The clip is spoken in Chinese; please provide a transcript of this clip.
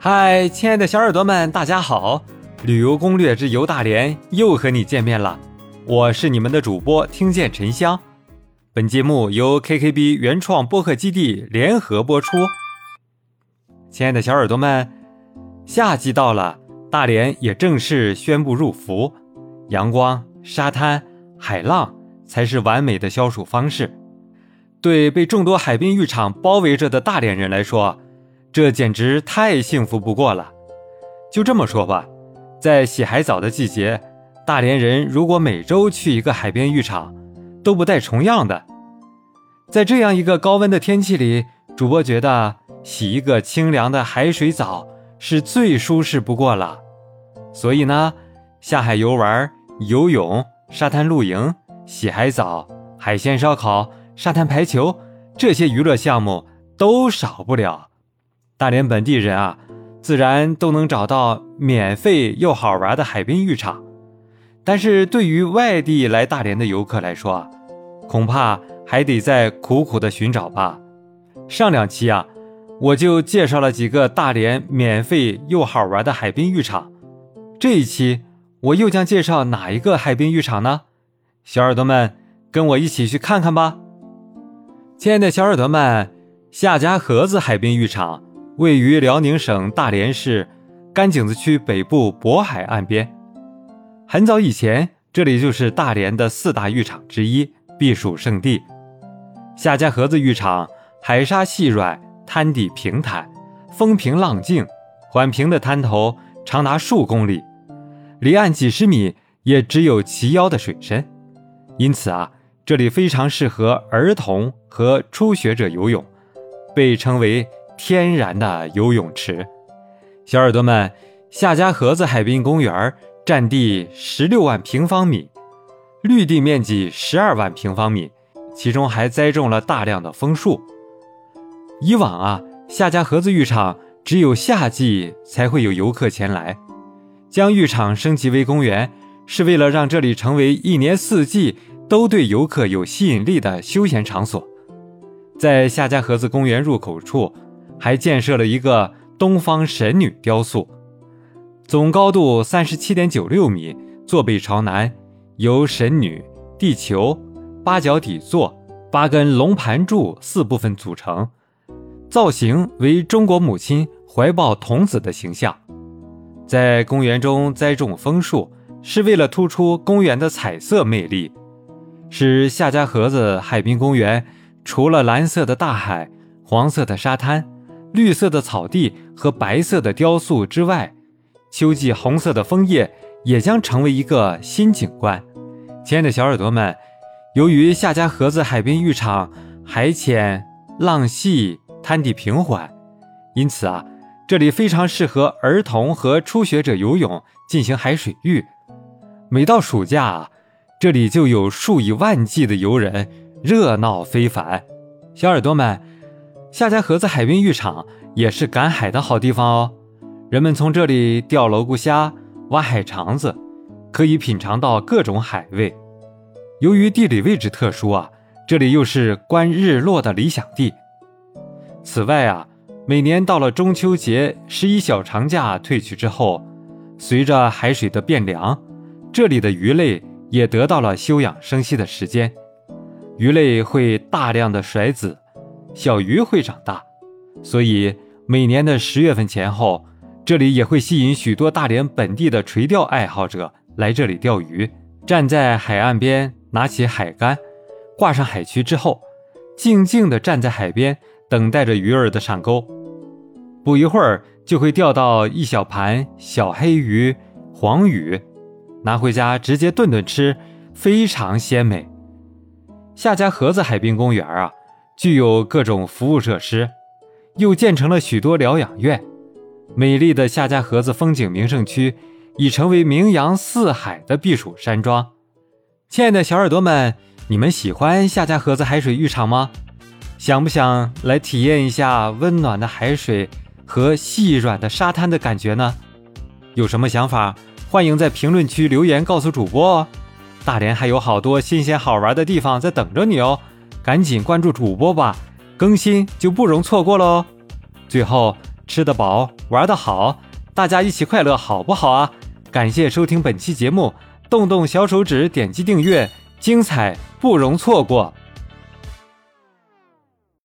嗨，亲爱的小耳朵们，大家好！旅游攻略之游大连又和你见面了，我是你们的主播听见沉香。本节目由 KKB 原创播客基地联合播出。亲爱的小耳朵们，夏季到了，大连也正式宣布入伏，阳光、沙滩、海浪才是完美的消暑方式。对被众多海滨浴场包围着的大连人来说，这简直太幸福不过了。就这么说吧，在洗海澡的季节，大连人如果每周去一个海边浴场，都不带重样的。在这样一个高温的天气里，主播觉得洗一个清凉的海水澡是最舒适不过了。所以呢，下海游玩、游泳、沙滩露营、洗海澡、海鲜烧烤、沙滩排球这些娱乐项目都少不了。大连本地人啊，自然都能找到免费又好玩的海滨浴场。但是对于外地来大连的游客来说啊，恐怕还得再苦苦的寻找吧。上两期啊，我就介绍了几个大连免费又好玩的海滨浴场。这一期我又将介绍哪一个海滨浴场呢？小耳朵们，跟我一起去看看吧。亲爱的小耳朵们，夏家河子海滨浴场。位于辽宁省大连市甘井子区北部渤海岸边，很早以前，这里就是大连的四大浴场之一，避暑胜地。夏家河子浴场海沙细软，滩底平坦，风平浪静，缓平的滩头长达数公里，离岸几十米也只有齐腰的水深，因此啊，这里非常适合儿童和初学者游泳，被称为。天然的游泳池，小耳朵们，夏家河子海滨公园占地十六万平方米，绿地面积十二万平方米，其中还栽种了大量的枫树。以往啊，夏家河子浴场只有夏季才会有游客前来，将浴场升级为公园，是为了让这里成为一年四季都对游客有吸引力的休闲场所。在夏家河子公园入口处。还建设了一个东方神女雕塑，总高度三十七点九六米，坐北朝南，由神女、地球、八角底座、八根龙盘柱四部分组成，造型为中国母亲怀抱童子的形象。在公园中栽种枫树，是为了突出公园的彩色魅力，使夏家河子海滨公园除了蓝色的大海、黄色的沙滩。绿色的草地和白色的雕塑之外，秋季红色的枫叶也将成为一个新景观。亲爱的小耳朵们，由于夏家河子海滨浴场海浅浪细，滩底平缓，因此啊，这里非常适合儿童和初学者游泳进行海水浴。每到暑假啊，这里就有数以万计的游人，热闹非凡。小耳朵们。夏家河子海滨浴场也是赶海的好地方哦，人们从这里钓罗骨虾、挖海肠子，可以品尝到各种海味。由于地理位置特殊啊，这里又是观日落的理想地。此外啊，每年到了中秋节、十一小长假退去之后，随着海水的变凉，这里的鱼类也得到了休养生息的时间，鱼类会大量的甩子。小鱼会长大，所以每年的十月份前后，这里也会吸引许多大连本地的垂钓爱好者来这里钓鱼。站在海岸边，拿起海竿，挂上海渠之后，静静地站在海边，等待着鱼儿的上钩。不一会儿，就会钓到一小盘小黑鱼、黄鱼，拿回家直接炖炖吃，非常鲜美。夏家河子海滨公园啊。具有各种服务设施，又建成了许多疗养院。美丽的夏家河子风景名胜区已成为名扬四海的避暑山庄。亲爱的小耳朵们，你们喜欢夏家河子海水浴场吗？想不想来体验一下温暖的海水和细软的沙滩的感觉呢？有什么想法，欢迎在评论区留言告诉主播哦。大连还有好多新鲜好玩的地方在等着你哦。赶紧关注主播吧，更新就不容错过喽。最后，吃得饱，玩得好，大家一起快乐，好不好啊？感谢收听本期节目，动动小手指点击订阅，精彩不容错过。